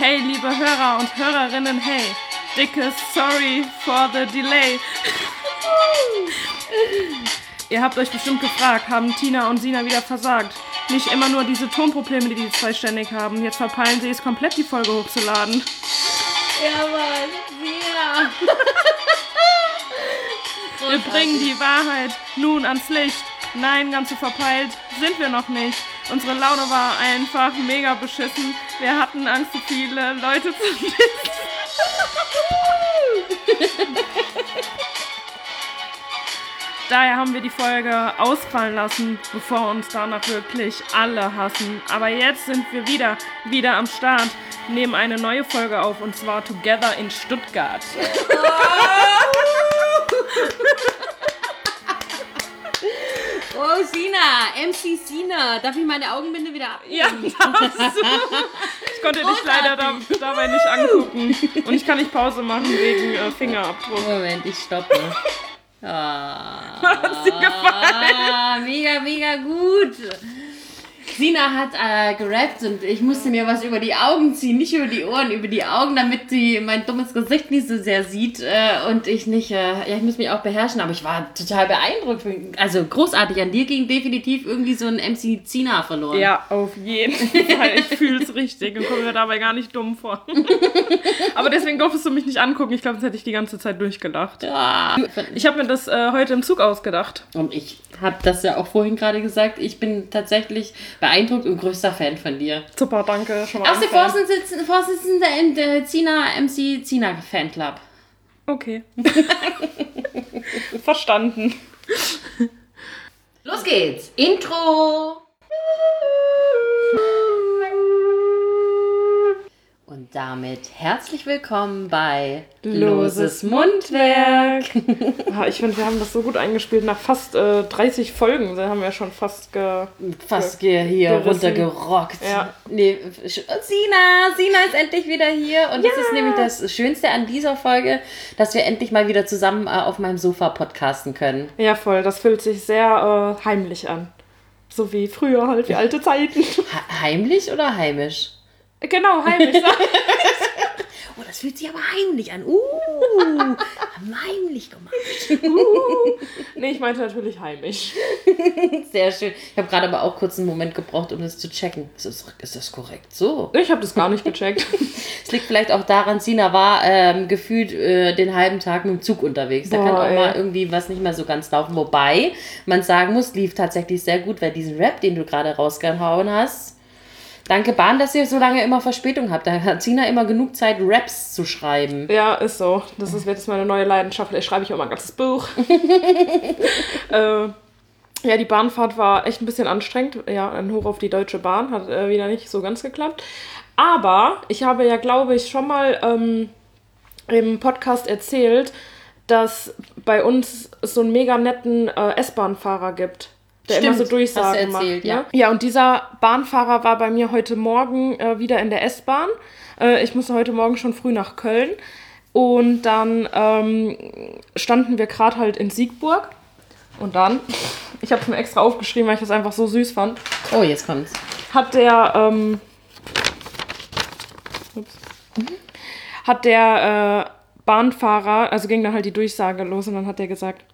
Hey, liebe Hörer und Hörerinnen, hey, dickes Sorry for the delay. Ihr habt euch bestimmt gefragt, haben Tina und Sina wieder versagt? Nicht immer nur diese Tonprobleme, die die zwei ständig haben. Jetzt verpeilen sie es komplett, die Folge hochzuladen. Ja, Mann, Sina. Wir bringen die Wahrheit nun ans Licht. Nein, ganz so verpeilt sind wir noch nicht. Unsere Laune war einfach mega beschissen. Wir hatten Angst, so viele Leute zu dissen. Daher haben wir die Folge ausfallen lassen, bevor uns danach wirklich alle hassen. Aber jetzt sind wir wieder, wieder am Start, nehmen eine neue Folge auf und zwar Together in Stuttgart. Oh, Sina, MC Sina. Darf ich meine Augenbinde wieder abnehmen? Ja, darfst du. Ich konnte dich leider da, dabei nicht angucken. Und ich kann nicht Pause machen wegen äh, Fingerabdruck. Moment, ich stoppe. Ah, Hat's dir gefallen? mega, mega gut. Sina hat äh, gerappt und ich musste mir was über die Augen ziehen, nicht über die Ohren, über die Augen, damit sie mein dummes Gesicht nicht so sehr sieht äh, und ich nicht, äh, ja, ich muss mich auch beherrschen, aber ich war total beeindruckt. Also großartig, an dir ging definitiv irgendwie so ein MC Sina verloren. Ja, auf jeden Fall. Ich fühle es richtig und komme mir dabei gar nicht dumm vor. Aber deswegen durftest du mich nicht angucken. Ich glaube, sonst hätte ich die ganze Zeit durchgelacht. Ja. Ich habe mir das äh, heute im Zug ausgedacht. Und ich habe das ja auch vorhin gerade gesagt, ich bin tatsächlich beeindruckt und größter Fan von dir. Super, danke. Schon mal Auch der. Vorsitzende, Vorsitzende im der Zina MC Zina Fanclub. Okay. Verstanden. Los geht's. Intro. Damit herzlich willkommen bei Loses Mundwerk. Ja, ich finde, wir haben das so gut eingespielt. Nach fast äh, 30 Folgen da haben wir schon fast ge Fast ge hier Gerissen. runtergerockt. Ja. Nee, Sina, Sina ist endlich wieder hier. Und das ist nämlich das Schönste an dieser Folge, dass wir endlich mal wieder zusammen äh, auf meinem Sofa podcasten können. Ja, voll. Das fühlt sich sehr äh, heimlich an. So wie früher halt, wie alte Zeiten. Ha heimlich oder heimisch? Genau, heimlich. Oh, das fühlt sich aber heimlich an. Uh, haben heimlich gemacht. nee, ich meinte natürlich heimisch. Sehr schön. Ich habe gerade aber auch kurz einen Moment gebraucht, um das zu checken. Ist das, ist das korrekt so? Ich habe das gar nicht gecheckt. Es liegt vielleicht auch daran, Sina war ähm, gefühlt äh, den halben Tag mit dem Zug unterwegs. Da Boah, kann auch ey. mal irgendwie was nicht mehr so ganz laufen. Wobei man sagen muss, lief tatsächlich sehr gut, weil diesen Rap, den du gerade rausgehauen hast, danke Bahn, dass ihr so lange immer Verspätung habt. Da hat Sina immer genug Zeit, Raps zu schreiben. Ja, ist so. Das ist, wird jetzt meine neue Leidenschaft. Vielleicht schreibe ich auch mal ein ganzes Buch. äh, ja, die Bahnfahrt war echt ein bisschen anstrengend. Ja, ein Hoch auf die Deutsche Bahn. Hat äh, wieder nicht so ganz geklappt. Aber ich habe ja, glaube ich, schon mal ähm, im Podcast erzählt, dass bei uns so einen mega netten äh, S-Bahn-Fahrer gibt. Der immer so Stimmt, hast du Durchsagen erzählt, macht. ja. Ne? Ja, und dieser Bahnfahrer war bei mir heute Morgen äh, wieder in der S-Bahn. Äh, ich musste heute Morgen schon früh nach Köln. Und dann ähm, standen wir gerade halt in Siegburg. Und dann, ich habe es mir extra aufgeschrieben, weil ich das einfach so süß fand, Oh, jetzt kommt's. hat der, ähm, ups, hat der äh, Bahnfahrer, also ging dann halt die Durchsage los und dann hat er gesagt,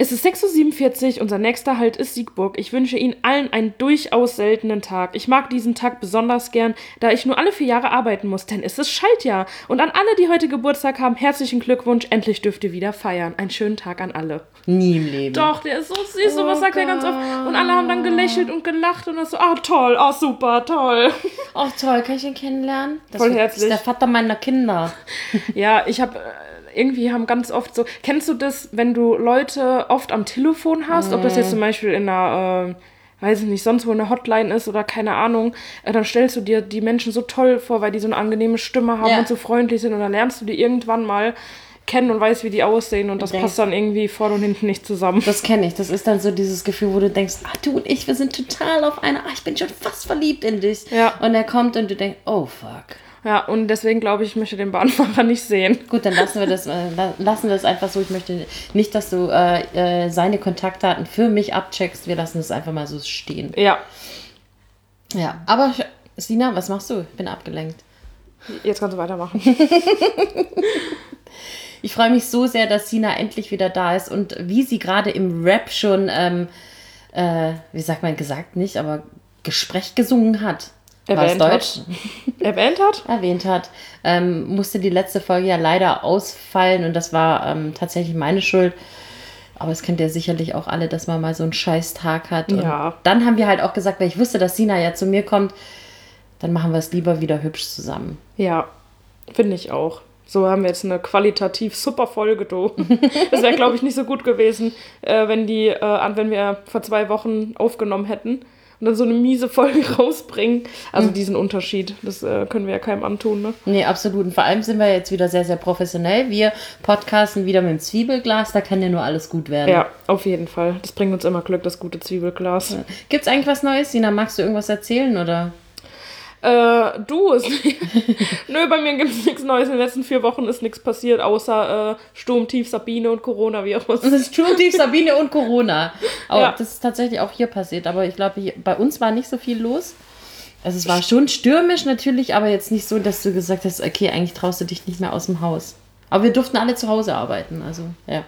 es ist 6.47 Uhr, unser nächster Halt ist Siegburg. Ich wünsche Ihnen allen einen durchaus seltenen Tag. Ich mag diesen Tag besonders gern, da ich nur alle vier Jahre arbeiten muss, denn es ist Schaltjahr. Und an alle, die heute Geburtstag haben, herzlichen Glückwunsch. Endlich dürft ihr wieder feiern. Einen schönen Tag an alle. Nie im Leben. Doch, der ist so süß, sowas Oh sagt er ganz oft. Und alle haben dann gelächelt und gelacht und das so, ah toll, ah super, toll. Oh, toll, kann ich ihn kennenlernen? Das Voll ist herzlich. der Vater meiner Kinder. Ja, ich habe irgendwie haben ganz oft so. Kennst du das, wenn du Leute oft am Telefon hast, ob das jetzt zum Beispiel in einer, äh, weiß ich nicht, sonst wo eine Hotline ist oder keine Ahnung, äh, dann stellst du dir die Menschen so toll vor, weil die so eine angenehme Stimme haben Ja. und so freundlich sind und dann lernst du die irgendwann mal kennen und weißt, wie die aussehen und das denkst- passt dann irgendwie vorne und hinten nicht zusammen. Das kenne ich. Das ist dann so dieses Gefühl, wo du denkst, ah, du und ich, wir sind total auf einer, ah, ich bin schon fast verliebt in dich. Ja. Und er kommt und du denkst, oh fuck. Ja, und deswegen glaube ich, ich möchte den Bahnfahrer nicht sehen. Gut, dann lassen wir das, äh, la- lassen wir das einfach so. Ich möchte nicht, dass du äh, äh, seine Kontaktdaten für mich abcheckst. Wir lassen es einfach mal so stehen. Ja. Ja, aber Sina, was machst du? Ich bin abgelenkt. Jetzt kannst du weitermachen. Ich freue mich so sehr, dass Sina endlich wieder da ist und wie sie gerade im Rap schon, ähm, äh, wie sagt man, gesagt nicht, aber Gespräch gesungen hat. Erwähnt Deutsch? hat. Erwähnt hat? erwähnt hat, ähm, musste die letzte Folge ja leider ausfallen und das war ähm, tatsächlich meine Schuld. Aber es kennt ja sicherlich auch alle, dass man mal so einen scheiß Tag hat. Und Ja. dann haben wir halt auch gesagt, weil ich wusste, dass Sina ja zu mir kommt, dann machen wir es lieber wieder hübsch zusammen. Ja, finde ich auch. So haben wir jetzt eine qualitativ super Folge, du. Das wäre, glaube ich, nicht so gut gewesen, äh, wenn die, äh, wenn wir vor zwei Wochen aufgenommen hätten und dann so eine miese Folge rausbringen. Also diesen Unterschied, das äh, können wir ja keinem antun, ne? Nee, absolut. Und vor allem sind wir jetzt wieder sehr, sehr professionell. Wir podcasten wieder mit dem Zwiebelglas, da kann ja nur alles gut werden. Ja, auf jeden Fall. Das bringt uns immer Glück, das gute Zwiebelglas. Gibt's eigentlich was Neues? Sina, magst du irgendwas erzählen oder? Äh, du ist. Nö, bei mir gibt es nichts Neues. In den letzten vier Wochen ist nichts passiert, außer äh, Sturm, Tief, Sabine und Coronavirus. Das ist Sturmtief, Sabine und Corona. Aber Ja. das ist tatsächlich auch hier passiert. Aber ich glaube, bei uns war nicht so viel los. Also es war schon stürmisch natürlich, aber jetzt nicht so, dass du gesagt hast, okay, eigentlich traust du dich nicht mehr aus dem Haus. Aber wir durften alle zu Hause arbeiten, also ja.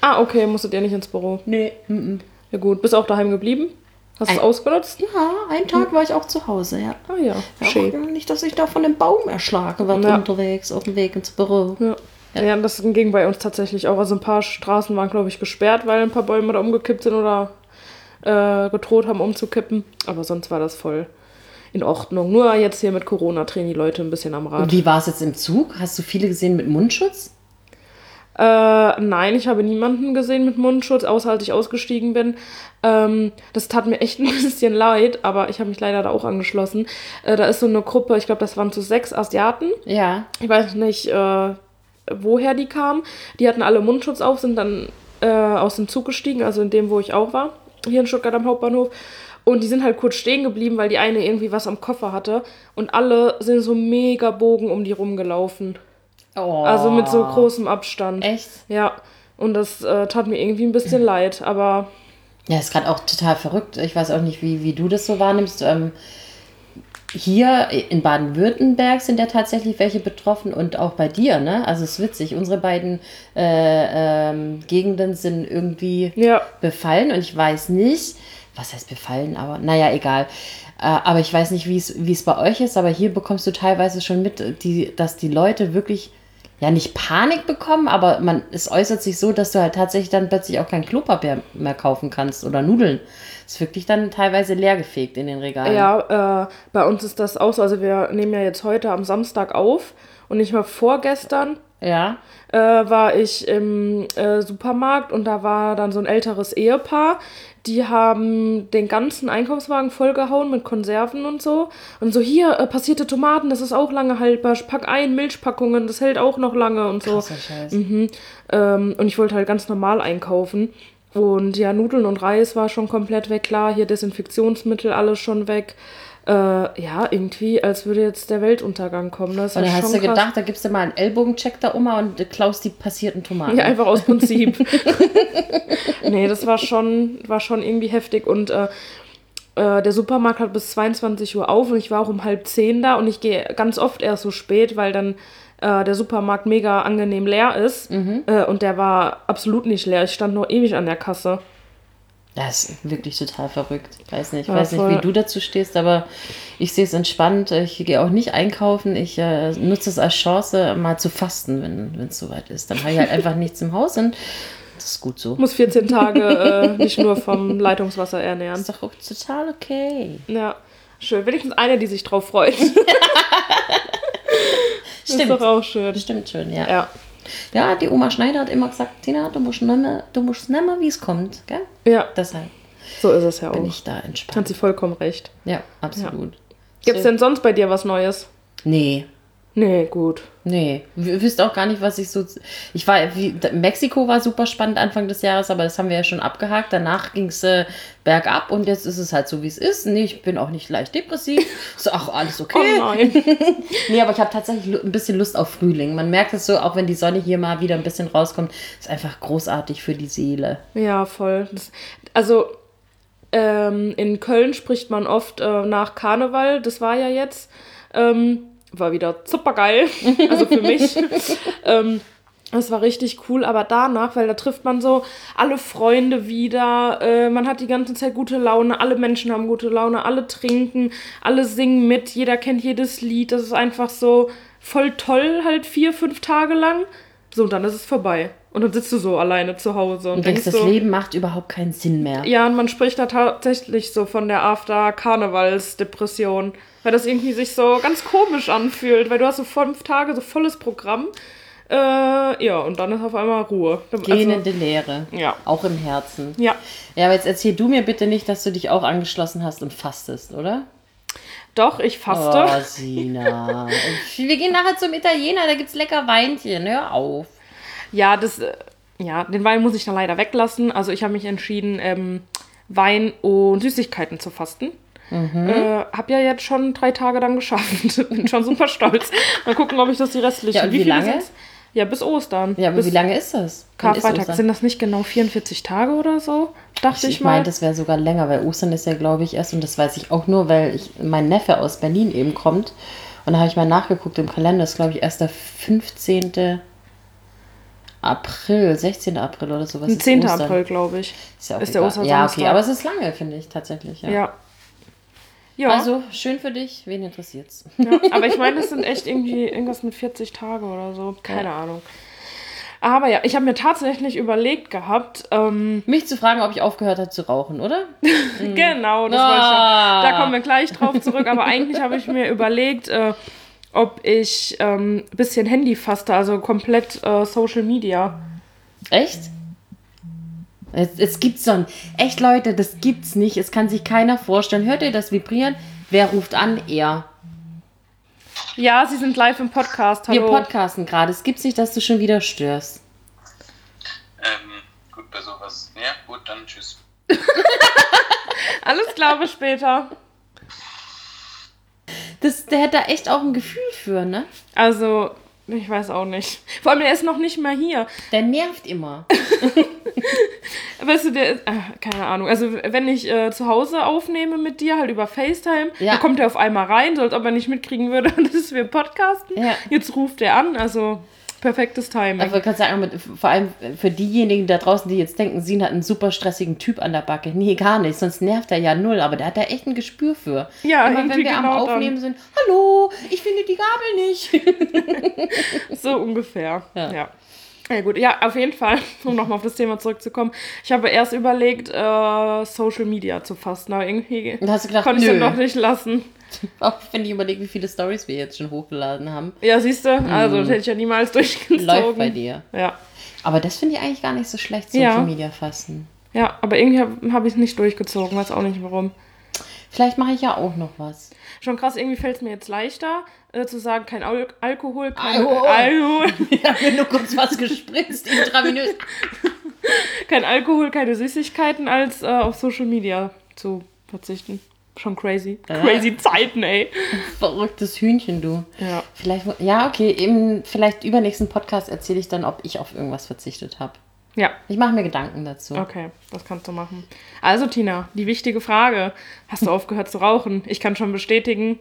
Ah, okay, musstet ihr nicht ins Büro. Nee. Mm Ja gut, bist auch daheim geblieben? Hast du es ausgenutzt? Ja, einen Tag war ich auch zu Hause, ja. Ah ja, ja schön. nicht, dass ich da von dem Baum erschlagen war Ja. unterwegs auf dem Weg ins Büro. Ja. Ja. das ging bei uns tatsächlich auch. Also ein paar Straßen waren, glaube ich, gesperrt, weil ein paar Bäume da umgekippt sind oder äh, gedroht haben umzukippen. Aber sonst war das voll in Ordnung. Nur jetzt hier mit Corona drehen die Leute ein bisschen am Rad. Und wie war es jetzt im Zug? Hast du viele gesehen mit Mundschutz? Äh, nein, ich habe niemanden gesehen mit Mundschutz, außer als ich ausgestiegen bin. Ähm, das tat mir echt ein bisschen leid, aber ich habe mich leider da auch angeschlossen. Äh, da ist so eine Gruppe, ich glaube, das waren so sechs Asiaten. Ja. Ich weiß nicht, äh, woher die kamen. Die hatten alle Mundschutz auf, sind dann äh, aus dem Zug gestiegen, also in dem, wo ich auch war, hier in Stuttgart am Hauptbahnhof. Und die sind halt kurz stehen geblieben, weil die eine irgendwie was am Koffer hatte. Und alle sind so mega Bogen um die rumgelaufen. Oh. Also mit so großem Abstand. Echt? Ja. Und das äh, tat mir irgendwie ein bisschen leid, aber Ja, ist gerade auch total verrückt. Ich weiß auch nicht, wie, wie du das so wahrnimmst. Ähm, hier in Baden-Württemberg sind ja tatsächlich welche betroffen und auch bei dir, ne? Also es ist witzig. Unsere beiden äh, ähm, Gegenden sind irgendwie ja. befallen und ich weiß nicht, was heißt befallen, aber naja, egal. Äh, aber ich weiß nicht, wie es wie es bei euch ist, aber hier bekommst du teilweise schon mit, die, dass die Leute wirklich ja nicht Panik bekommen, aber man es äußert sich so, dass du halt tatsächlich dann plötzlich auch kein Klopapier mehr kaufen kannst oder Nudeln. Es ist wirklich dann teilweise leergefegt in den Regalen. Ja, äh, bei uns ist das auch so. Also wir nehmen ja jetzt heute am Samstag auf und nicht mal vorgestern Ja. äh, war ich im äh, Supermarkt und da war dann so ein älteres Ehepaar. Die haben den ganzen Einkaufswagen vollgehauen mit Konserven und so. Und so, hier, äh, passierte Tomaten, das ist auch lange haltbar. Pack ein, Milchpackungen, das hält auch noch lange und so. Scheiß. Mhm. Ähm, und ich wollte halt ganz normal einkaufen. Und ja, Nudeln und Reis war schon komplett weg, klar. Hier Desinfektionsmittel, alles schon weg. Äh, ja, irgendwie, als würde jetzt der Weltuntergang kommen. Das dann hast schon du krass. gedacht, da gibst du mal einen Ellbogencheck da um und klaust die passierten Tomaten. Ja, einfach aus Prinzip. nee, das war schon, war schon irgendwie heftig. Und äh, äh, der Supermarkt hat bis 22 Uhr auf und ich war auch um halb zehn da und ich gehe ganz oft erst so spät, weil dann äh, der Supermarkt mega angenehm leer ist. Äh, und der war absolut nicht leer. Ich stand noch ewig an der Kasse. Das ist wirklich total verrückt. Ich weiß nicht, ich weiß nicht, wie du dazu stehst, aber ich sehe es entspannt. Ich gehe auch nicht einkaufen. Ich äh, nutze es als Chance, mal zu fasten, wenn es soweit ist. Dann habe ich halt einfach nichts im Haus und das ist gut so. Muss 14 Tage äh, nicht nur vom Leitungswasser ernähren. ist doch auch total okay. Ja, schön. Wenigstens eine, die sich drauf freut. Stimmt. Ist doch auch schön. Stimmt schon, ja. ja. Ja, die Oma Schneider hat immer gesagt, Tina, du musst nehmen, du musst nehmen, wie es kommt. Gell? ja, Deshalb so ist es ja bin auch. ich da Hat entspannt. sie vollkommen recht. Ja, absolut. Gibt's denn sonst bei dir was Neues? Nee, Nee, gut. Nee, ihr wisst auch gar nicht, was ich so. Ich war, wie, Mexiko war super spannend Anfang des Jahres, aber das haben wir ja schon abgehakt. Danach ging es äh, bergab und jetzt ist es halt so, wie es ist. Nee, ich bin auch nicht leicht depressiv. Ist auch alles okay. Oh nein. Nee, aber ich habe tatsächlich ein bisschen Lust auf Frühling. Man merkt es so, auch wenn die Sonne hier mal wieder ein bisschen rauskommt, ist einfach großartig für die Seele. ja, voll. Das, also, ähm, in Köln spricht man oft äh, nach Karneval, das war ja jetzt, ähm, war wieder super geil. Also für mich. ähm, das war richtig cool, aber danach, weil da trifft man so alle Freunde wieder, äh, man hat die ganze Zeit gute Laune, alle Menschen haben gute Laune, alle trinken, alle singen mit, jeder kennt jedes Lied, das ist einfach so voll toll, halt vier, fünf Tage lang. So, und dann ist es vorbei. Und dann sitzt du so alleine zu Hause und, Und denkst, denkst das so, Leben macht überhaupt keinen Sinn mehr. ja, und man spricht da tatsächlich so von der After-Karnevals-Depression, weil das irgendwie sich so ganz komisch anfühlt, weil du hast so fünf Tage so volles Programm. Äh, ja, und dann ist auf einmal Ruhe. Gähnende Leere. ja. Auch im Herzen. Ja, Ja, aber jetzt erzähl du mir bitte nicht, dass du dich auch angeschlossen hast und fastest, oder? doch, ich faste. Oh, Sina. Wir gehen nachher zum Italiener, da gibt's lecker Weinchen. Hör auf. Ja, das, äh, ja, den Wein muss ich dann leider weglassen. Also ich habe mich entschieden, ähm, Wein und Süßigkeiten zu fasten. Mhm. Äh, hab ja jetzt schon drei Tage dann geschafft. Bin schon super stolz. Mal gucken, ob ich das die restlichen. Ja, und wie viele lange? sind's? Ja, bis Ostern. Ja, aber bis wie lange ist das? Karfreitag. Sind das nicht genau 44 Tage oder so? Dachte ich, Ich mal. meine, das wäre sogar länger, weil Ostern ist ja, glaube ich, erst, und das weiß ich auch nur, weil ich, mein Neffe aus Berlin eben kommt. Und da habe ich mal nachgeguckt im Kalender, ist, glaube ich, erst der 15. April, 16. April oder sowas. Am ist 10. Ostern. April, glaube ich. Ist ja, auch ist der egal. Ja, okay, aber es ist lange, finde ich, tatsächlich. Ja. Ja. Ja, Also, schön für dich, wen interessiert's? ja. aber ich meine, das sind echt irgendwie irgendwas mit 40 Tage oder so. Keine Ja. Ahnung. Aber ja, ich habe mir tatsächlich überlegt gehabt, ähm, Mich zu fragen, ob ich aufgehört habe zu rauchen, oder? Genau, das Ah. wollte ich ja. Da kommen wir gleich drauf zurück. Aber eigentlich habe ich mir überlegt, äh, ob ich ein ähm, bisschen Handy faste, also komplett äh, Social Media. Echt? Es, es gibt's so ein. Echt, Leute, das gibt's nicht. Es kann sich keiner vorstellen. Hört ihr das vibrieren? Wer ruft an? Er. Ja, sie sind live im Podcast. Wir Hallo. podcasten gerade. Es gibt's nicht, dass du schon wieder störst. Ähm, gut, bei sowas. Ja, gut, dann tschüss. Alles klar, bis später. Das, der hat da echt auch ein Gefühl für, ne? Also, ich weiß auch nicht. Vor allem, er ist noch nicht mal hier. Der nervt immer. Weißt du, der ist, äh, keine Ahnung. Also, wenn ich äh, zu Hause aufnehme mit dir, halt über FaceTime, Ja. dann kommt er auf einmal rein, so als ob er nicht mitkriegen würde, dass wir podcasten. Ja. Jetzt ruft er an, also perfektes Timing. Aber kannst sagen, mit, vor allem für diejenigen da draußen, die jetzt denken, Sin hat einen super stressigen Typ an der Backe. Nee, gar nicht. Sonst nervt er ja null. Aber der hat da echt ein Gespür für. Ja, Immer wenn wir am genau dann. Aufnehmen sind, hallo, ich finde die Gabel nicht. So ungefähr. Ja. Ja. ja. gut, ja, auf jeden Fall, um nochmal auf das Thema zurückzukommen. Ich habe erst überlegt, äh, Social Media zu fasten, aber irgendwie hast du gedacht, konnte ich es dann doch nicht lassen. Auch wenn ich überlege, wie viele Stories wir jetzt schon hochgeladen haben. Ja, siehst du, also das hätte ich ja niemals durchgezogen. Läuft bei dir. Ja. Aber das finde ich eigentlich gar nicht so schlecht, Social Ja. Media fassen. Ja, aber irgendwie habe hab ich es nicht durchgezogen, weiß auch nicht warum. Vielleicht mache ich ja auch noch was. Schon krass, irgendwie fällt es mir jetzt leichter, äh, zu sagen, kein Al Alkohol, kein Alkohol. Habe mir nur kurz was gespritzt, intravenös. kein Alkohol, keine Süßigkeiten, als äh, auf Social Media zu verzichten. Schon crazy. Ja. Crazy Zeiten, ey. Verrücktes Hühnchen, du. Ja. Vielleicht, ja, okay, im vielleicht übernächsten Podcast erzähle ich dann, ob ich auf irgendwas verzichtet habe. Ja, Ich mache mir Gedanken dazu. okay, das kannst du machen. Also, Tina, die wichtige Frage. Hast du aufgehört zu rauchen? Ich kann schon bestätigen,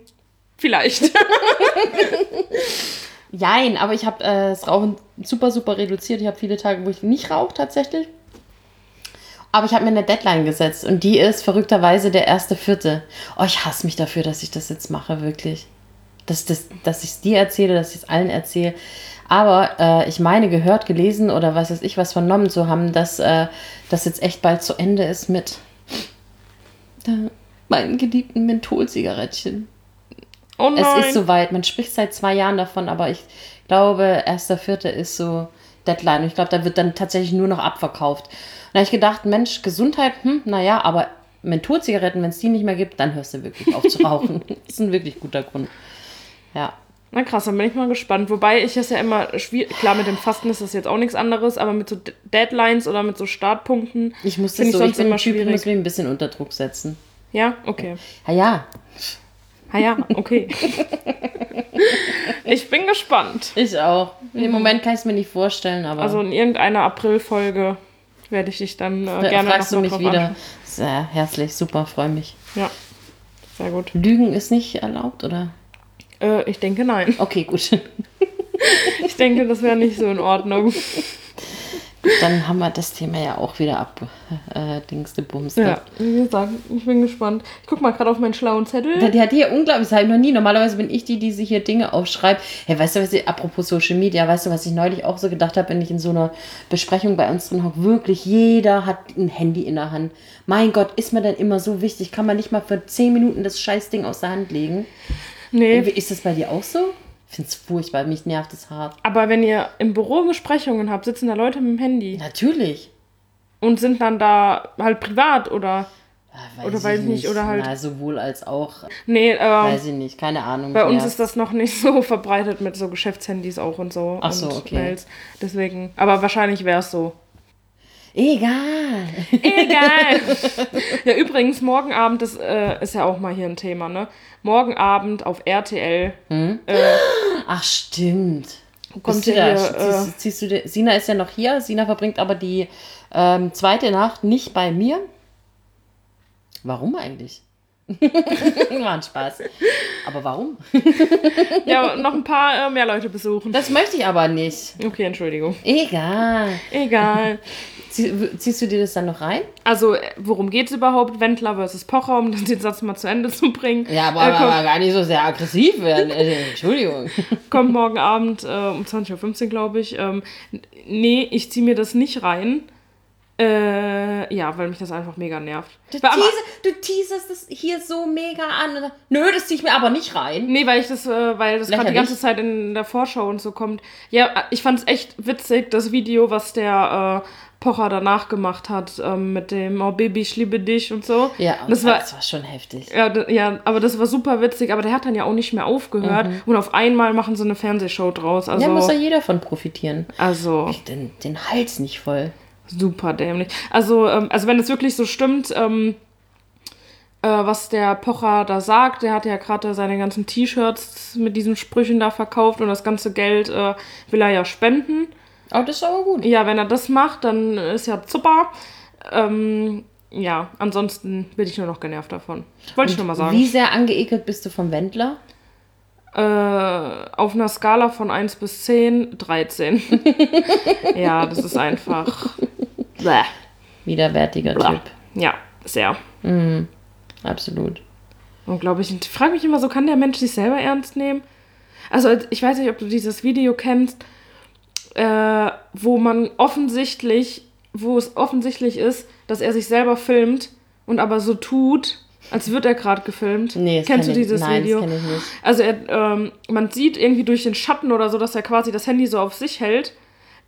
vielleicht. Jein, aber ich habe äh, das Rauchen super, super reduziert. Ich habe viele Tage, wo ich nicht rauche tatsächlich. Aber ich habe mir eine Deadline gesetzt und die ist verrückterweise der erste Vierte. Oh, ich hasse mich dafür, dass ich das jetzt mache, wirklich. Dass, dass, dass ich es dir erzähle, dass ich es allen erzähle. Aber äh, ich meine, gehört, gelesen oder was weiß ich, was vernommen zu haben, dass äh, das jetzt echt bald zu Ende ist mit äh, meinen geliebten Mentholzigarettchen. Oh nein. Es ist soweit. Man spricht seit zwei Jahren davon, aber ich glaube, erster Vierte ist so Deadline. Und ich glaube, da wird dann tatsächlich nur noch abverkauft. Habe ich gedacht, Mensch, Gesundheit, hm, naja, aber Mentholzigaretten, wenn es die nicht mehr gibt, dann hörst du wirklich auf zu rauchen. das ist ein wirklich guter Grund. Ja. Na krass, dann bin ich mal gespannt. Wobei ich es ja immer schwierig. Klar, mit dem Fasten ist das jetzt auch nichts anderes, aber mit so Deadlines oder mit so Startpunkten. Ich muss das ich so, ich sonst bin immer Typ, ich schwierig. muss mich ein bisschen unter Druck setzen. Ja, okay. Ja, ja, Ah ja, okay. ich bin gespannt. ich auch. Im Moment kann ich es mir nicht vorstellen, aber Also in irgendeiner Aprilfolge werde ich dich dann äh, gerne fragst du noch mich drauf wieder. ansprechen. Sehr herzlich, super, freue mich. Ja, sehr gut. Lügen ist nicht erlaubt, oder? Äh, ich denke nein. Okay, gut. Ich denke, das wäre nicht so in Ordnung. Dann haben wir das Thema ja auch wieder ab. Äh, Dings de Bums. Ja, wie gesagt, ich bin gespannt. Ich guck mal gerade auf meinen schlauen Zettel. Die hat hier unglaublich, das habe ich noch nie. Normalerweise bin ich die, die sich hier Dinge aufschreibt. Hey, weißt du, was ich, apropos Social Media, weißt du, was ich neulich auch so gedacht habe, wenn ich in so einer Besprechung bei uns drin hocke? Wirklich, jeder hat ein Handy in der Hand. Mein Gott, ist mir denn immer so wichtig? Kann man nicht mal für 10 Minuten das Scheißding aus der Hand legen? Nee, Ist das bei dir auch so? Ich finde es furchtbar, mich nervt es hart. aber wenn ihr im Büro Besprechungen habt, sitzen da Leute mit dem Handy Natürlich. und sind dann da halt privat oder. Ja, Oder weiß nicht, oder halt- Na, sowohl als auch, Nee, äh, weiß ich nicht, keine Ahnung. bei uns ist das noch nicht so verbreitet mit so Geschäftshandys auch und so. Ach so, und okay. Mails. Deswegen. Aber wahrscheinlich wäre es so. Egal. Egal. ja, übrigens, morgen Abend, das äh, ist ja auch mal hier ein Thema, ne? Morgen Abend auf RTL Hm? äh, Ach, stimmt. kommt du da, hier, äh, ziehst, ziehst du, dir- Sina ist ja noch hier. Sina verbringt aber die ähm, zweite Nacht nicht bei mir. Warum eigentlich? War ein Spaß. Aber warum? ja, noch ein paar äh, mehr Leute besuchen. Das möchte ich aber nicht. Okay, Entschuldigung. Egal. Egal. Zieh, ziehst du dir das dann noch rein? Also, äh, worum geht es überhaupt? Wendler versus Pocher, um den Satz mal zu Ende zu bringen. Ja, aber, Äh, kommt, aber gar nicht so sehr aggressiv werden. Äh, Entschuldigung. kommt morgen Abend äh, um 20.15 Uhr, glaube ich. Ähm, nee, ich ziehe mir das nicht rein. Äh, ja, weil mich das einfach mega nervt. Du, Weil du teaserst das hier so mega an. Nö, das ziehe ich mir aber nicht rein. Nee, weil ich das, äh, weil das gerade die ganze Zeit in der Vorschau und so kommt. Ja, äh, ich fand's echt witzig, das Video, was der äh, Pocher danach gemacht hat, ähm, mit dem Oh Baby, ich liebe dich und so. Ja, das war, das war schon heftig. ja, ja, aber das war super witzig, aber der hat dann ja auch nicht mehr aufgehört und auf einmal machen sie eine Fernsehshow draus. Also, Da muss ja jeder von profitieren. also Den, den Hals nicht voll. super dämlich. Also, ähm, also wenn es wirklich so stimmt, ähm, äh, was der Pocher da sagt, der hat ja gerade seine ganzen T-Shirts mit diesen Sprüchen da verkauft und das ganze Geld äh, will er ja spenden. Oh, das ist aber gut. Ja, wenn er das macht, dann ist ja super. Ähm, ja, ansonsten bin ich nur noch genervt davon. Wollte ich nur mal sagen. Wie sehr angeekelt bist du vom Wendler? Äh, auf einer Skala von 1 bis 10, 13. ja, das ist einfach. Bäh. Widerwärtiger Bäh. Typ. Ja, sehr. Absolut. Und glaube ich, ich frage mich immer so, kann der Mensch sich selber ernst nehmen? Also, ich weiß nicht, ob du dieses Video kennst, äh, wo man offensichtlich, wo es offensichtlich ist, dass er sich selber filmt und aber so tut, als würde er gerade gefilmt. Nee, das Kennst du kenn ich- dieses nein, das Video? kenn ich nicht. Also er, ähm, man sieht irgendwie durch den Schatten oder so, dass er quasi das Handy so auf sich hält,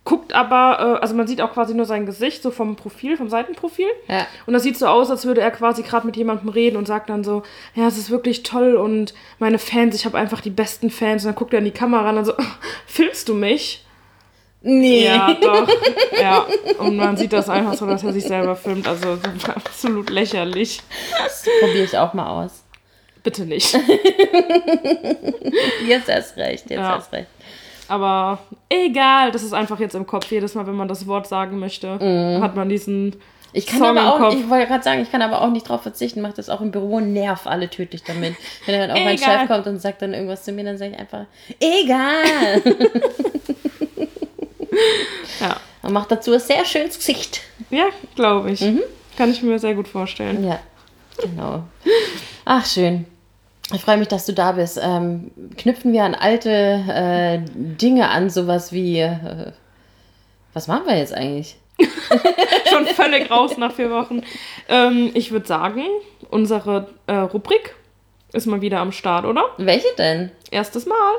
guckt aber, äh, also man sieht auch quasi nur sein Gesicht, so vom Profil, vom Seitenprofil. Ja. Und das sieht so aus, als würde er quasi gerade mit jemandem reden und sagt dann so, ja, es ist wirklich toll und meine Fans, ich habe einfach die besten Fans. Und dann guckt er in die Kamera und dann so, filmst du mich? Nee. Ja, doch. ja. Und man sieht das einfach so, dass er sich selber filmt. Also so absolut lächerlich. Das probiere ich auch mal aus. Bitte nicht. Jetzt erst recht, jetzt Ja. erst recht. Aber egal, das ist einfach jetzt im Kopf. Jedes Mal, wenn man das Wort sagen möchte, hat man diesen Ich kann Song aber auch, Kopf. ich wollte gerade sagen, ich kann aber auch nicht drauf verzichten, mache das auch im Büro, nerv alle tödlich damit. Wenn dann auch mein Egal. Chef kommt und sagt dann irgendwas zu mir, dann sage ich einfach, egal. Ja, Und macht dazu ein sehr schönes Gesicht. ja glaube ich. Mhm. Kann ich mir sehr gut vorstellen. Ja, genau. Ach, schön. Ich freue mich, dass du da bist. Ähm, knüpfen wir an alte äh, Dinge an, sowas wie. Äh, was machen wir jetzt eigentlich? Schon völlig raus nach vier Wochen. Ähm, ich würde sagen, unsere äh, Rubrik ist mal wieder am Start, oder? Welche denn? Erstes Mal.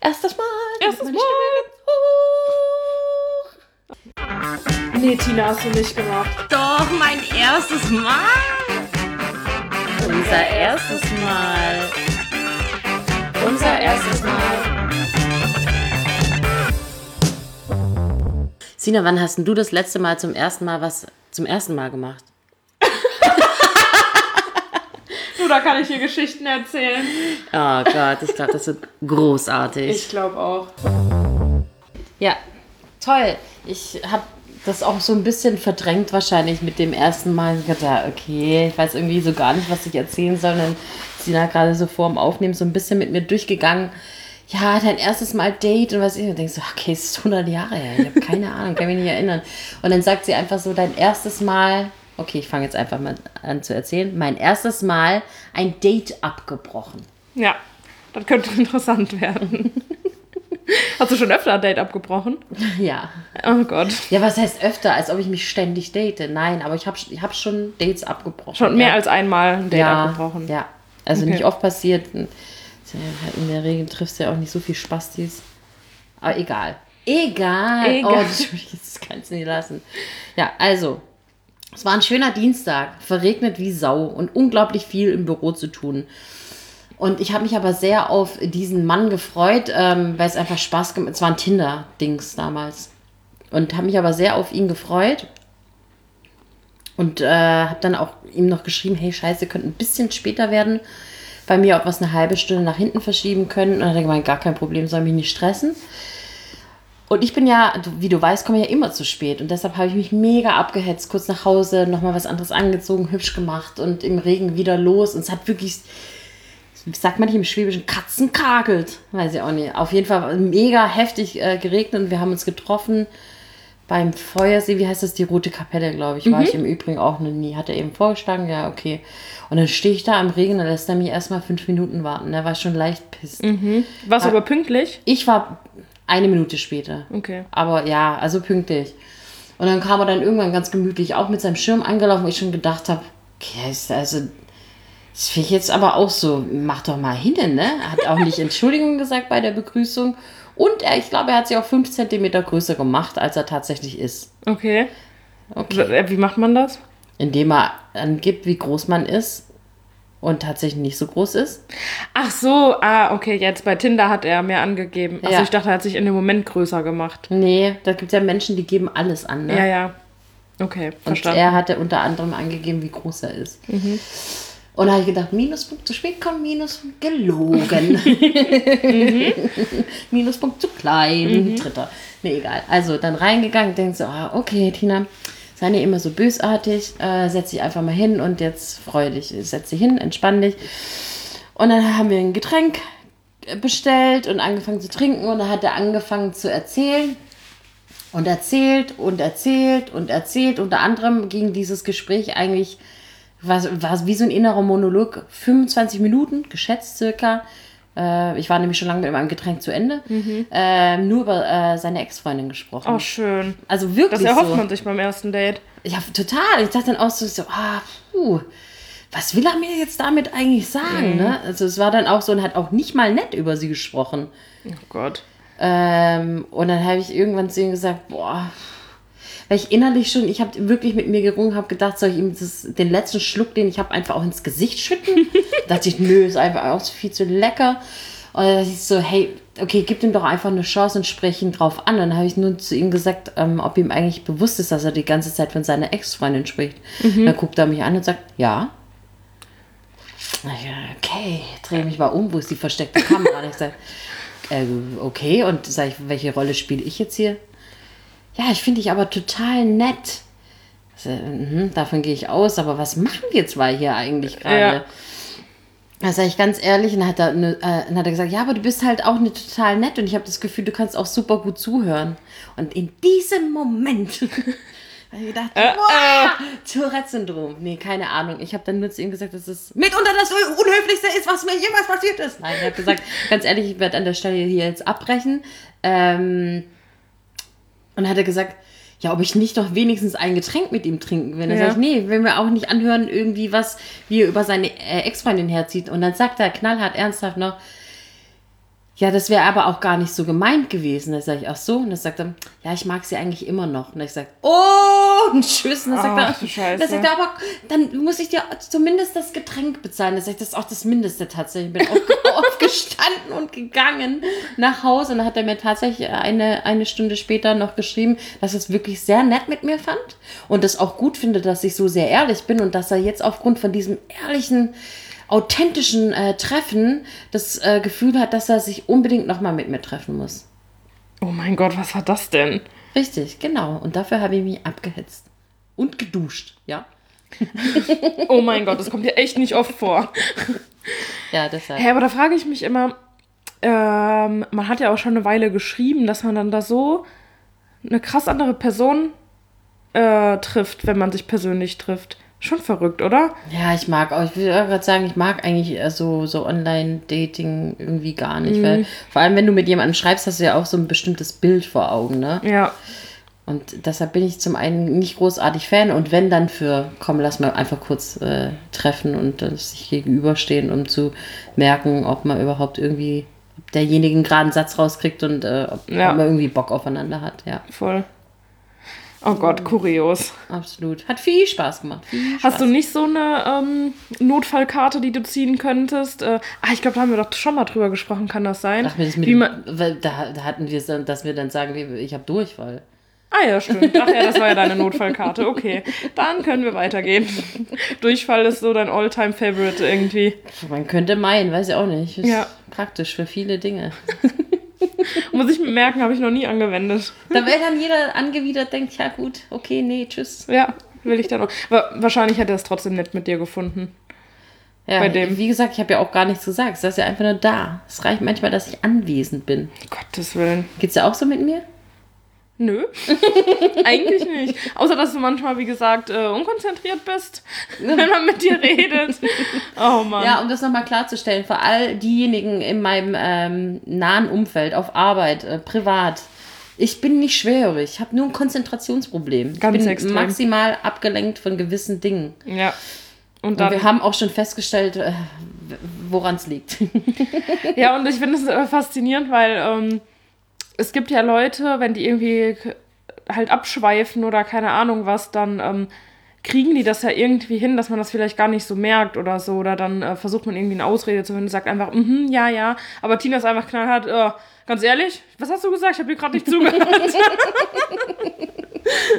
Erstes Mal. Erstes Mal. Ganz hoch. Nee, Tina, hast du nicht gemacht. Doch, mein erstes Mal. Unser erstes Mal. Unser erstes Mal. Sina, wann hast denn du das letzte Mal zum ersten Mal was zum ersten Mal gemacht? Du, da kann ich hier Geschichten erzählen. Oh Gott, ich glaube, das wird großartig. Ich glaube auch. Ja, toll. Ich habe das auch so ein bisschen verdrängt wahrscheinlich mit dem ersten Mal. Ich dachte, okay, ich weiß irgendwie so gar nicht, was ich erzählen soll. Und dann ist Sina gerade so vor dem Aufnehmen so ein bisschen mit mir durchgegangen. Ja, dein erstes Mal Date und was ich. Und denkst so, okay, es ist 100 Jahre her. Ich habe keine Ahnung, kann mich nicht erinnern. Und dann sagt sie einfach so, dein erstes Mal. Okay, ich fange jetzt einfach mal an zu erzählen. Mein erstes Mal ein Date abgebrochen. Ja, das könnte interessant werden. Hast du schon öfter ein Date abgebrochen? Ja. Oh Gott. Ja, was heißt öfter, als ob ich mich ständig date? Nein, aber ich habe ich hab schon Dates abgebrochen. Schon mehr ja. als einmal ein Date ja, abgebrochen. Ja, also Okay. nicht oft passiert. In der Regel triffst du ja auch nicht so viel Spastis. Aber egal. Egal. Egal. Oh, das, das kannst du nicht lassen. Ja, also. Es war ein schöner Dienstag, verregnet wie Sau und unglaublich viel im Büro zu tun. Und ich habe mich aber sehr auf diesen Mann gefreut, ähm, weil es einfach Spaß gemacht Es war ein Tinder-Dings damals. Und habe mich aber sehr auf ihn gefreut. Und äh, habe dann auch ihm noch geschrieben, hey Scheiße, könnte ein bisschen später werden. Bei mir, ob wir es eine halbe Stunde nach hinten verschieben können. Und dann hat er gemeint, gar kein Problem, soll mich nicht stressen. Und ich bin ja, wie du weißt, komme ja immer zu spät. Und deshalb habe ich mich mega abgehetzt, kurz nach Hause, nochmal was anderes angezogen, hübsch gemacht und im Regen wieder los. Und es hat wirklich, sagt man nicht im Schwäbischen, Katzen kakelt. Weiß ich auch nicht. Auf jeden Fall mega heftig äh, geregnet und wir haben uns getroffen beim Feuersee, wie heißt das, die Rote Kapelle, glaube ich, war ich im Übrigen auch noch nie. Hat er eben vorgeschlagen, ja, okay. Und dann stehe ich da am Regen, dann lässt er mich erstmal fünf Minuten warten. Er war schon leicht pisst. Warst du aber pünktlich? Ich war eine Minute später. Okay. Aber ja, also pünktlich. Und dann kam er dann irgendwann ganz gemütlich auch mit seinem Schirm angelaufen, wo ich schon gedacht habe, okay, also, das finde ich jetzt aber auch so, mach doch mal hin, ne? Hat auch nicht Entschuldigung gesagt bei der Begrüßung. Und er, ich glaube, er hat sich auch fünf Zentimeter größer gemacht, als er tatsächlich ist. Okay. Okay. Äh, Wie macht man das? Indem er angibt, wie groß man ist und tatsächlich nicht so groß ist. Ach so, ah, okay, jetzt bei Tinder hat er mehr angegeben. Also Ja. ich dachte, er hat sich in dem Moment größer gemacht. Nee, da gibt es ja Menschen, die geben alles an, ne? Ja, ja. Okay, Und verstanden. er hatte unter anderem angegeben, wie groß er ist. Und da habe ich gedacht, Minuspunkt zu spät kommen, Minuspunkt gelogen. Minuspunkt zu klein, dritter. Nee, egal. Also dann reingegangen, denkst so, ah, okay, Tina, sei nicht immer so bösartig, äh, setz dich einfach mal hin und jetzt freu dich. Setz dich hin, entspann dich. Und dann haben wir ein Getränk bestellt und angefangen zu trinken und dann hat er angefangen zu erzählen und erzählt und erzählt und erzählt. Unter anderem ging dieses Gespräch eigentlich, war, war wie so ein innerer Monolog, 25 Minuten, geschätzt circa. Äh, ich war nämlich schon lange mit meinem Getränk zu Ende. Äh, nur über äh, seine Ex-Freundin gesprochen. oh, schön. also wirklich Das erhofft so. man sich beim ersten Date. Ja, total. Ich dachte dann auch so, so ah, puh, was will er mir jetzt damit eigentlich sagen? Ne? Also es war dann auch so und hat auch nicht mal nett über sie gesprochen. Oh Gott. Ähm, und dann habe ich irgendwann zu ihm gesagt, boah, weil ich innerlich schon, ich habe wirklich mit mir gerungen, habe gedacht, soll ich ihm das, den letzten Schluck, den ich habe, einfach auch ins Gesicht schütten? da dachte ich, nö, ist einfach auch viel zu lecker. Und dann dachte ich so, hey, okay, gib ihm doch einfach eine Chance und sprech ihn drauf an. Dann habe ich nur zu ihm gesagt, ähm, ob ihm eigentlich bewusst ist, dass er die ganze Zeit von seiner Ex-Freundin spricht. Dann guckt er mich an und sagt, ja. Ja, okay, drehe mich mal um, wo ist die versteckte Kamera? Und ich sage, äh, okay, und sag ich, welche Rolle spiele ich jetzt hier? Ja, ich finde dich aber total nett. So, mhm, davon gehe ich aus, aber was machen wir zwei hier eigentlich gerade? Ja. Da sage ich ganz ehrlich, und dann hat, er, ne, äh, dann hat er gesagt, ja, aber du bist halt auch ne, total nett und ich habe das Gefühl, du kannst auch super gut zuhören. Und in diesem Moment habe ich gedacht, wow, Tourette-Syndrom. Nee, keine Ahnung. Ich habe dann nur zu ihm gesagt, dass es mitunter das Unhöflichste ist, was mir jemals passiert ist. Nein, ich habe gesagt, ganz ehrlich, ich werde an der Stelle hier jetzt abbrechen. Ähm, und dann hat er gesagt, ja, ob ich nicht doch wenigstens ein Getränk mit ihm trinken will. Dann Ja. sag ich, nee, will mir auch nicht anhören, irgendwie was, wie er über seine äh, Ex-Freundin herzieht. Und dann sagt er knallhart ernsthaft noch, ja, das wäre aber auch gar nicht so gemeint gewesen. Da sage ich, ach so. Und dann sagt er, ja, ich mag sie eigentlich immer noch. Und ich sage, oh, ein Tschüss. Und dann sagt Ach, er, Scheiße. dann sagt er, aber dann muss ich dir zumindest das Getränk bezahlen. Da sag ich, das ist auch das Mindeste tatsächlich. Ich bin auf, aufgestanden und gegangen nach Hause. Und dann hat er mir tatsächlich eine, eine Stunde später noch geschrieben, dass er es wirklich sehr nett mit mir fand und das auch gut finde, dass ich so sehr ehrlich bin und dass er jetzt aufgrund von diesem ehrlichen authentischen äh, Treffen das äh, Gefühl hat, dass er sich unbedingt nochmal mit mir treffen muss. Oh mein Gott, was war das denn? Richtig, genau. Und dafür habe ich mich abgehetzt. Und geduscht, ja. Oh mein Gott, das kommt dir echt nicht oft vor. Ja, deshalb. Hä, aber da frage ich mich immer, ähm, man hat ja auch schon eine Weile geschrieben, dass man dann da so eine krass andere Person äh, trifft, wenn man sich persönlich trifft. Schon verrückt, oder? Ja, ich mag auch, ich will gerade sagen, ich mag eigentlich so, so Online-Dating irgendwie gar nicht. Weil vor allem, wenn du mit jemandem schreibst, hast du ja auch so ein bestimmtes Bild vor Augen, ne? Ja. Und deshalb bin ich zum einen nicht großartig Fan und wenn dann für, komm, lass mal einfach kurz äh, treffen und äh, sich gegenüberstehen, um zu merken, ob man überhaupt irgendwie, ob derjenige einen geraden Satz rauskriegt und äh, ob, Ja. ob man irgendwie Bock aufeinander hat. Ja, Voll. Oh Gott, kurios. absolut. Hat viel Spaß gemacht. Viel Hast Spaß. du nicht so eine ähm, Notfallkarte, die du ziehen könntest? Äh, ah, ich glaube, da haben wir doch schon mal drüber gesprochen, kann das sein? Ach, das mit Wie man, weil da, da hatten wir es dann, dass wir dann sagen, ich habe Durchfall. ah ja, stimmt. Ach ja, das war ja deine Notfallkarte. Okay, dann können wir weitergehen. Durchfall ist so dein All-Time-Favorite irgendwie. Man könnte meinen, weiß ich auch nicht. Ist Ja. praktisch für viele Dinge. Muss ich merken, habe ich noch nie angewendet. Da wäre dann jeder angewidert, denkt, ja gut, okay, nee, tschüss. Ja, will ich dann auch. Aber wahrscheinlich hätte er es trotzdem nett mit dir gefunden. Ja, Bei dem. Wie gesagt, ich habe ja auch gar nichts gesagt. Es ist ja einfach nur da. Es reicht manchmal, dass ich anwesend bin. Gottes Willen. Geht's ja auch so mit mir? Nö, eigentlich nicht. Außer, dass du manchmal, wie gesagt, äh, unkonzentriert bist, wenn man mit dir redet. Oh Mann. Ja, um das nochmal klarzustellen, für all diejenigen in meinem ähm, nahen Umfeld, auf Arbeit, äh, privat. Ich bin nicht schwerhörig, ich habe nur ein Konzentrationsproblem. Ganz ich bin extrem. maximal abgelenkt von gewissen Dingen. Ja. Und Und wir haben auch schon festgestellt, äh, woran es liegt. ja, und ich finde es äh, faszinierend, weil ähm, es gibt ja Leute, wenn die irgendwie halt abschweifen oder keine Ahnung was, dann ähm, kriegen die das ja irgendwie hin, dass man das vielleicht gar nicht so merkt oder so. Oder dann äh, versucht man irgendwie eine Ausrede zu finden und sagt einfach, mhm, ja, ja. Aber Tina ist einfach knallhart, äh, ganz ehrlich, was hast du gesagt? Ich habe dir gerade nicht zugehört.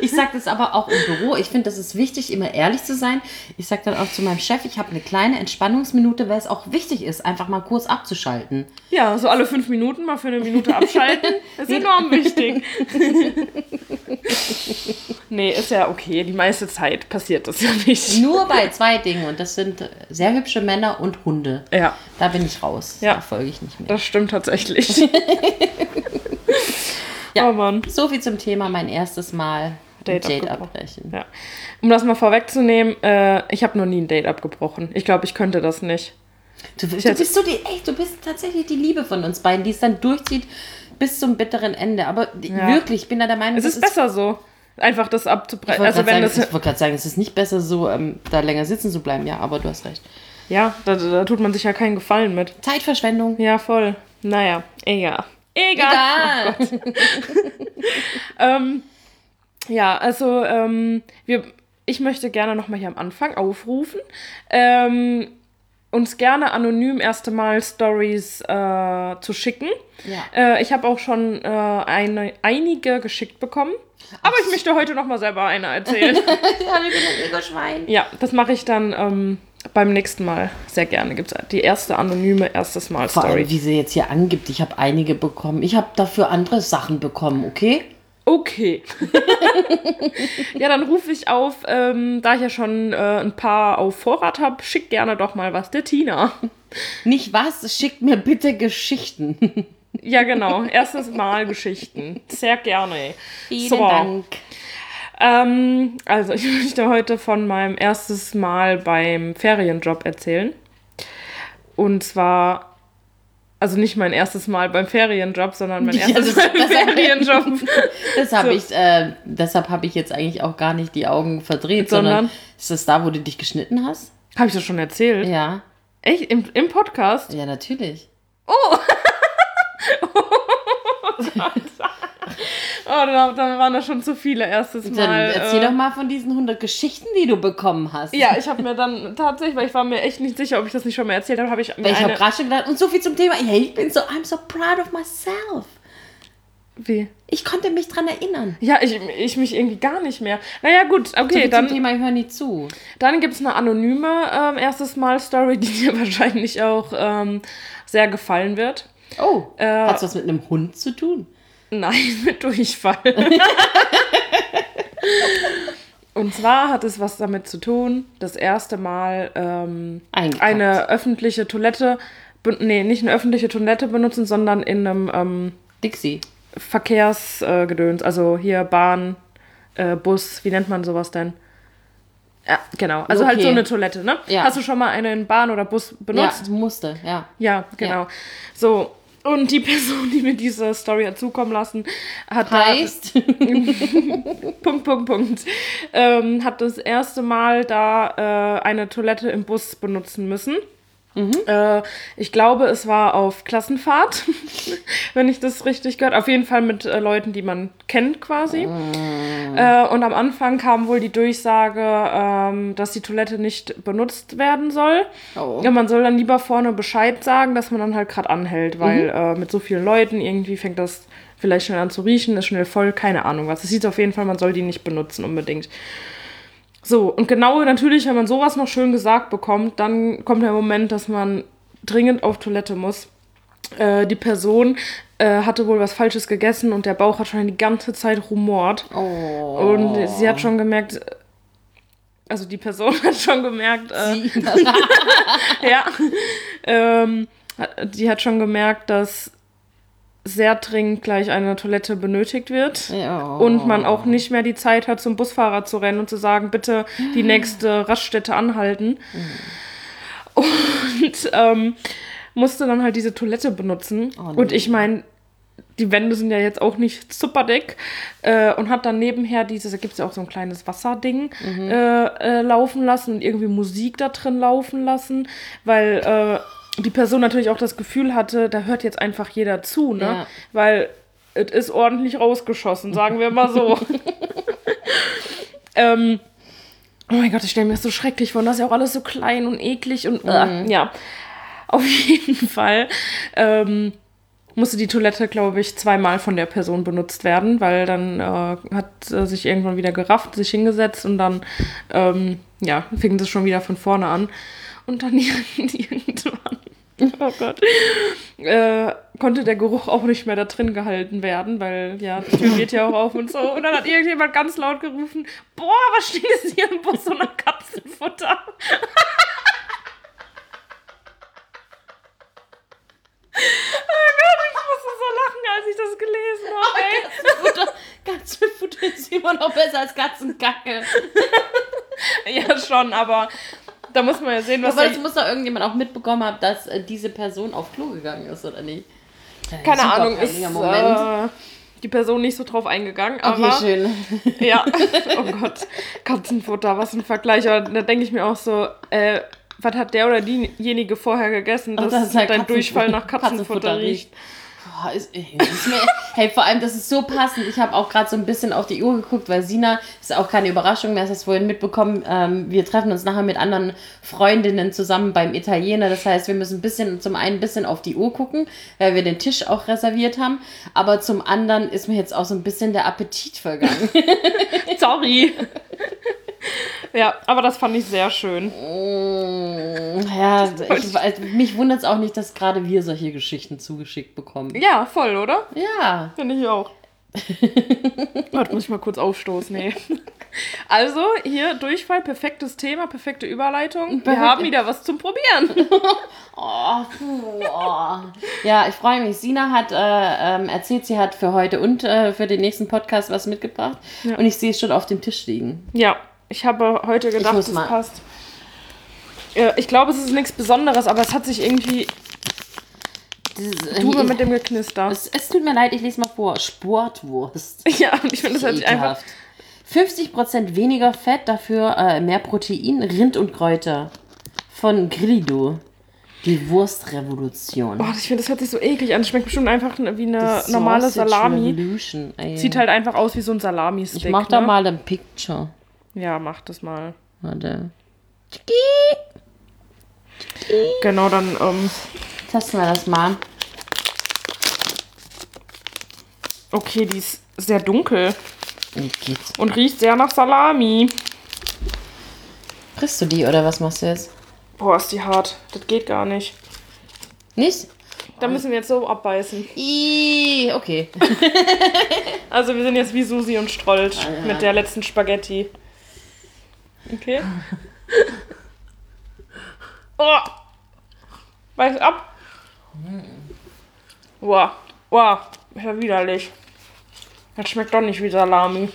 Ich sage das aber auch im Büro. Ich finde, das ist wichtig, immer ehrlich zu sein. Ich sage dann auch zu meinem Chef, ich habe eine kleine Entspannungsminute, weil es auch wichtig ist, einfach mal kurz abzuschalten. ja, so alle fünf Minuten mal für eine Minute abschalten, ist enorm wichtig. nee, ist ja okay. Die meiste Zeit passiert das ja nicht. Nur bei zwei Dingen und das sind sehr hübsche Männer und Hunde. Ja, Da bin ich raus. Ja. Da folge ich nicht mehr. das stimmt tatsächlich. Ja. Oh Mann. So viel zum Thema mein erstes Mal Date Date, abbrechen. Ja. Um das mal vorwegzunehmen, äh, ich habe noch nie ein Date abgebrochen. Ich glaube, ich könnte das nicht. Du, du bist so die, ey, du bist tatsächlich die Liebe von uns beiden, die es dann durchzieht bis zum bitteren Ende. Aber Ja. wirklich, ich bin da der Meinung, Es das ist besser so, einfach das abzubrechen. Also wenn sagen, das ich wollte gerade sagen, es ist nicht besser so, ähm, da länger sitzen zu bleiben. Ja, aber du hast recht. ja, da, da tut man sich ja keinen Gefallen mit. Zeitverschwendung. Ja, voll. Naja, egal. Egal. Egal. Ähm, ja, also ähm, wir, ich möchte gerne nochmal hier am Anfang aufrufen, ähm, uns gerne anonym erste Mal Stories äh, zu schicken. Ja. Äh, ich habe auch schon äh, eine, einige geschickt bekommen, aber ich möchte heute nochmal selber eine erzählen. ja, wir bin ein Ego-Schwein. ja, das mache ich dann ähm, beim nächsten Mal sehr gerne. Gibt es die erste anonyme erstes Mal Vor allem, Story. wie sie jetzt hier angibt, ich habe einige bekommen. Ich habe dafür andere Sachen bekommen, okay? Okay. ja, dann rufe ich auf, ähm, da ich ja schon äh, ein paar auf Vorrat habe, schick gerne doch mal was der Tina. Nicht was, schickt mir bitte Geschichten. Ja, genau. Erstes Mal Geschichten. Sehr gerne. Vielen So. Dank. Ähm, also, ich möchte heute von meinem erstes Mal beim Ferienjob erzählen. Und zwar, also nicht mein erstes Mal beim Ferienjob, sondern mein Ja, erstes das- Mal beim das- Ferienjob. Deshalb So. ich, äh, deshalb habe ich jetzt eigentlich auch gar nicht die Augen verdreht, sondern, Sondern? ist das da, wo du dich geschnitten hast? Habe ich das schon erzählt? Ja, Echt? Im, Im Podcast? ja, natürlich. Oh, dann, dann waren das schon zu viele erstes Dann Mal. erzähl äh, doch mal von diesen 100 Geschichten, die du bekommen hast. Ja, ich habe mir dann tatsächlich, weil ich war mir echt nicht sicher, ob ich das nicht schon mal erzählt habe, habe ich mir Weil ich habe eine... gerade schon gedacht, und so viel zum Thema, hey, ich bin so, I'm so proud of myself. Wie? Ich konnte mich dran erinnern. Ja, ich, ich mich irgendwie gar nicht mehr. Naja, gut, So okay, zum dann, Thema, ich höre nie zu. dann gibt es eine anonyme ähm, erstes Mal-Story, die dir wahrscheinlich auch ähm, sehr gefallen wird. Oh, Äh, hat's was mit einem Hund zu tun? Nein, mit Durchfall. Und zwar hat es was damit zu tun, das erste Mal ähm, eine öffentliche Toilette, nee, nicht eine öffentliche Toilette benutzen, sondern in einem ähm, Dixie. Verkehrsgedöns, äh, also hier Bahn, äh, Bus, wie nennt man sowas denn? Ja, genau. Also halt Okay. so eine Toilette, ne? Ja. Hast du schon mal eine in Bahn oder Bus benutzt? Ja, musste, ja. Ja, genau. So, und die Person, die mir diese Story hat zukommen lassen, hat da- Heißt, Punkt, Punkt, Punkt. Ähm, hat das erste Mal da äh, eine Toilette im Bus benutzen müssen. Äh, ich glaube, es war auf Klassenfahrt, wenn ich das richtig gehört. Auf jeden Fall mit äh, Leuten, die man kennt quasi. Äh, und am Anfang kam wohl die Durchsage, ähm, dass die Toilette nicht benutzt werden soll. Oh. Ja, man soll dann lieber vorne Bescheid sagen, dass man dann halt gerade anhält, weil äh, mit so vielen Leuten irgendwie fängt das vielleicht schnell an zu riechen, ist schnell voll, keine Ahnung was. Es sieht auf jeden Fall, man soll die nicht benutzen unbedingt. So, und genau natürlich, wenn man sowas noch schön gesagt bekommt, dann kommt der Moment, dass man dringend auf Toilette muss. Äh, die Person äh, hatte wohl was Falsches gegessen und der Bauch hat schon die ganze Zeit rumort. oh. Und sie hat schon gemerkt, also die Person hat schon gemerkt, äh, Sie- ja, ähm, die hat schon gemerkt, dass sehr dringend gleich eine Toilette benötigt wird. Ja. Und man auch nicht mehr die Zeit hat, zum Busfahrer zu rennen und zu sagen, bitte die nächste Raststätte anhalten. Und ähm, musste dann halt diese Toilette benutzen. Oh und ich meine, die Wände sind ja jetzt auch nicht super dick. Äh, und hat dann nebenher dieses, da gibt es ja auch so ein kleines Wasserding, Mhm. äh, äh, laufen lassen und irgendwie Musik da drin laufen lassen, weil äh, die Person natürlich auch das Gefühl hatte, da hört jetzt einfach jeder zu, ne? Ja. Weil es ist ordentlich rausgeschossen, sagen wir mal so. ähm, oh mein Gott, ich stelle mir das so schrecklich vor. Und das ist ja auch alles so klein und eklig und äh, ja. Auf jeden Fall ähm, musste die Toilette, glaube ich, zweimal von der Person benutzt werden, weil dann äh, hat äh, sich irgendwann wieder gerafft, sich hingesetzt und dann ähm, ja, fing das schon wieder von vorne an. Und dann irgendwann, oh Gott, äh, konnte der Geruch auch nicht mehr da drin gehalten werden, weil ja, die Tür geht ja auch auf und so. Und dann hat irgendjemand ganz laut gerufen, boah, was steht es hier im Bus so nach Katzenfutter? Oh Gott, ich musste so lachen, als ich das gelesen habe. ey. Katzenfutter, Katzenfutter ist immer noch besser als Katzenkacke. Ja, schon, aber da muss man ja sehen, was Aber der, das muss doch irgendjemand auch mitbekommen haben, dass äh, diese Person auf Klo gegangen ist, oder nicht? Äh, keine Ahnung ist äh, die Person nicht so drauf eingegangen. okay, Aber schön. ja, oh Gott, Katzenfutter, was ein Vergleich. Aber da denke ich mir auch so, äh, was hat der oder diejenige vorher gegessen, dass dass halt dein Durchfall nach Katzenfutter, Katzenfutter riecht? Boah, ist, ist mir, hey, vor allem, das ist so passend. Ich habe auch gerade so ein bisschen auf die Uhr geguckt, weil Sina, ist auch keine Überraschung mehr, hast das vorhin mitbekommen, ähm, wir treffen uns nachher mit anderen Freundinnen zusammen beim Italiener. Das heißt, wir müssen ein bisschen, zum einen ein bisschen auf die Uhr gucken, weil wir den Tisch auch reserviert haben. Aber zum anderen ist mir jetzt auch so ein bisschen der Appetit vergangen. Sorry. ja, aber das fand ich sehr schön. Mm, ja, ich, mich wundert es auch nicht, dass gerade wir solche Geschichten zugeschickt bekommen. Ja, voll, oder? Ja. Finde ich auch. Warte, muss ich mal kurz aufstoßen. Nee. Also, hier Durchfall, perfektes Thema, perfekte Überleitung. Wir haben wieder was zum Probieren. Oh, oh. Ja, ich freue mich. Sina hat äh, ähm, erzählt, sie hat für heute und äh, für den nächsten Podcast was mitgebracht. Ja. Und ich sehe es schon auf dem Tisch liegen. Ja, ich habe heute gedacht, es passt. Ich glaube, es ist nichts Besonderes, aber es hat sich irgendwie. Dieses, Du äh, mit dem Geknister. es, es tut mir leid, ich lese mal vor. Sportwurst. Ja, ich finde, das hört sich einfach. Ekelhaft. 50% weniger Fett, dafür äh, mehr Protein, Rind und Kräuter. Von Grido. Die Wurstrevolution. Boah, ich finde, das hört sich so eklig an. Es schmeckt bestimmt einfach wie eine normale Salami. Revolution, ey. Sieht halt einfach aus wie so ein Salami-Stick. ich mach da ne? mal ein Picture. Ja, mach das mal. Warte. Genau, dann. Ähm, Testen wir das mal. okay, die ist sehr dunkel und riecht sehr nach Salami. Frisst du die oder was machst du jetzt? Boah, ist die hart. Das geht gar nicht. Nicht? Da müssen wir jetzt so abbeißen. Ih, okay. Also wir sind jetzt wie Susi und Strolch Ah, ja. mit der letzten Spaghetti. Okay. Oh. Beiß ab. Wow. Wow. Ist ja widerlich. Das schmeckt doch nicht wie Salami.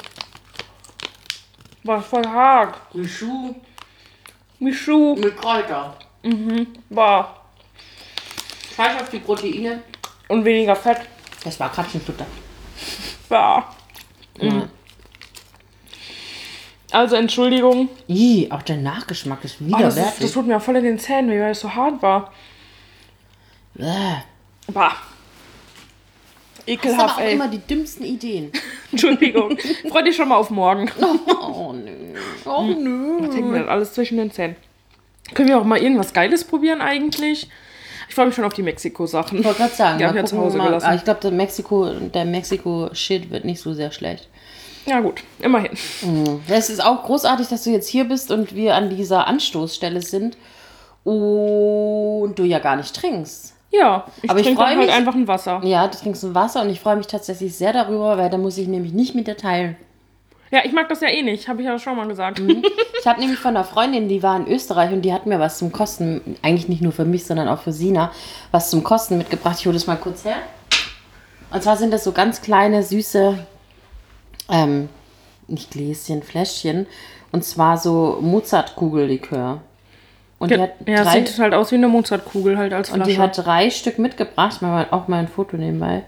War voll hart. Die Schuh Michu. mit Kräuter. War. Scheiß auf die Proteine. Und weniger Fett. Das war Katzenfutter. War. Mhm. Also Entschuldigung. Ih, auch der Nachgeschmack ist Oh, das, widerwärtig. das tut mir auch voll in den Zähnen, weh, weil es so hart war. Bäh. Bah. Ekelhaft, sind aber auch ey. immer die dümmsten Ideen. Entschuldigung. Freu dich schon mal auf morgen. Oh nö. Oh nö. Jetzt hängt mir das alles zwischen den Zähnen. Können wir auch mal irgendwas Geiles probieren eigentlich? Ich freue mich schon auf die Mexiko-Sachen. Ich wollte gerade sagen, Die mal ich ja zu Hause mal, gelassen. ah, ich glaube, der Mexiko, der Mexiko-Shit wird nicht so sehr schlecht. Ja gut, immerhin. Es ist auch großartig, dass du jetzt hier bist und wir an dieser Anstoßstelle sind und du ja gar nicht trinkst. Ja, ich Aber ich trinke dann halt mich- einfach ein Wasser. Ja, du trinkst ein Wasser und ich freue mich tatsächlich sehr darüber, weil da muss ich nämlich nicht mit dir teilen. Ja, ich mag das ja eh nicht, habe ich ja schon mal gesagt. Mhm. Ich habe nämlich von einer Freundin, die war in Österreich und die hat mir was zum Kosten, eigentlich nicht nur für mich, sondern auch für Sina, was zum Kosten mitgebracht. Ich hole das mal kurz her. Und zwar sind das so ganz kleine, süße, ähm, nicht Gläschen, Fläschchen. Und zwar so Mozartkugellikör. Und die Ja, hat ja drei, sieht halt aus wie eine Mozartkugel halt als und Flasche. die hat drei Stück mitgebracht. Mal auch mal ein Foto nebenbei.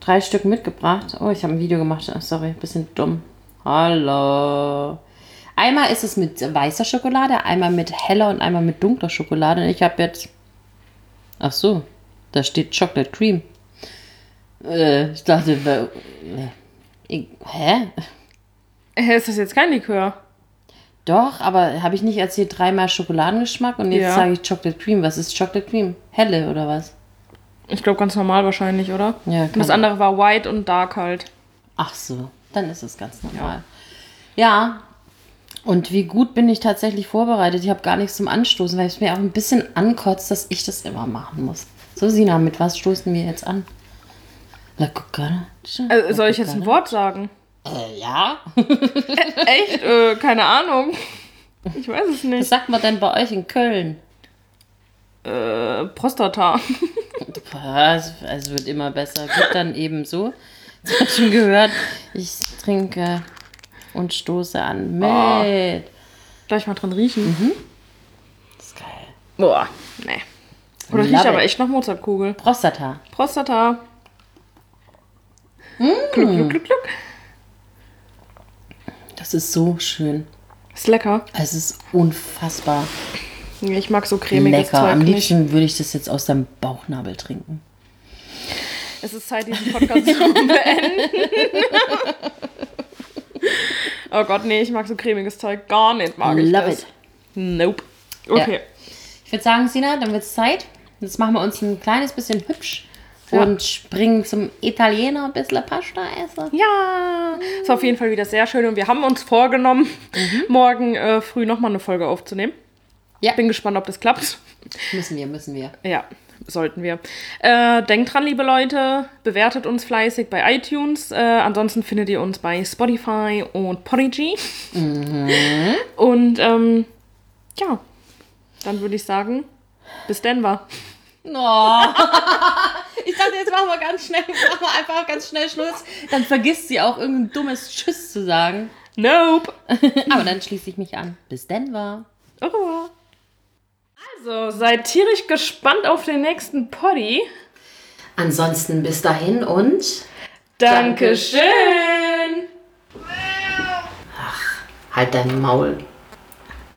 Drei Stück mitgebracht. Oh, ich habe ein Video gemacht. Ach, sorry, bisschen dumm. Hallo. Einmal ist es mit weißer Schokolade, einmal mit heller und einmal mit dunkler Schokolade. Und ich habe jetzt. Ach so, da steht Chocolate Cream. Äh, ich dachte, äh, ich, hä? Ist das jetzt kein Likör? Doch, aber habe ich nicht erzählt dreimal Schokoladengeschmack und jetzt Ja. sage ich Chocolate Cream. Was ist Chocolate Cream? Helle oder was? Ich glaube ganz normal wahrscheinlich, oder? Ja, Und das andere war white und dark halt. Ach so, dann ist es ganz normal. Ja. Und wie gut bin ich tatsächlich vorbereitet? Ich habe gar nichts zum Anstoßen, weil es mir auch ein bisschen ankotzt, dass ich das immer machen muss. So, Sina, mit was stoßen wir jetzt an? La cucaracha. Also, soll ich jetzt ein Wort sagen? Äh, ja. Echt? äh, keine Ahnung. Ich weiß es Was nicht. sagt man denn bei euch in Köln? Äh, Prostata. Es es wird immer besser. Gut, dann eben so. Ich habe schon gehört, ich trinke und stoße an mit. Gleich mal dran riechen. Mhm. Das ist geil. Boah, nee. Oder riecht aber echt nach Mozartkugel. Prostata. Prostata. Mm. Gluck, gluck, gluck, gluck. Das ist so schön. Ist lecker. Es ist unfassbar Ja, Ich mag so cremiges lecker. Zeug Am nicht. liebsten würde ich das jetzt aus deinem Bauchnabel trinken. Es ist Zeit, diesen Podcast zu beenden. oh Gott, nee, ich mag so cremiges Zeug gar nicht, mag ich Love das. it. Nope. Okay. Ich würde sagen, Sina, dann wird es Zeit. Jetzt machen wir uns ein kleines bisschen hübsch Ja. und springen zum Italiener ein bisschen Pasta essen. Ja, ist auf jeden Fall wieder sehr schön und wir haben uns vorgenommen, morgen äh, früh nochmal eine Folge aufzunehmen. Ja. Bin gespannt, ob das klappt. Müssen wir, müssen wir. Ja, sollten wir. Äh, denkt dran, liebe Leute, bewertet uns fleißig bei iTunes. Äh, ansonsten findet ihr uns bei Spotify und Podigy. Und ähm, ja, dann würde ich sagen, bis Denver. Oh. Ich dachte, jetzt machen wir ganz schnell, machen wir einfach ganz schnell Schluss. Dann vergisst sie auch irgendein dummes Tschüss zu sagen. Nope. Aber dann schließe ich mich an. Bis Denver. Au revoir. Also, seid tierisch gespannt auf den nächsten Poddy. Ansonsten bis dahin und Dankeschön. halt dein Maul.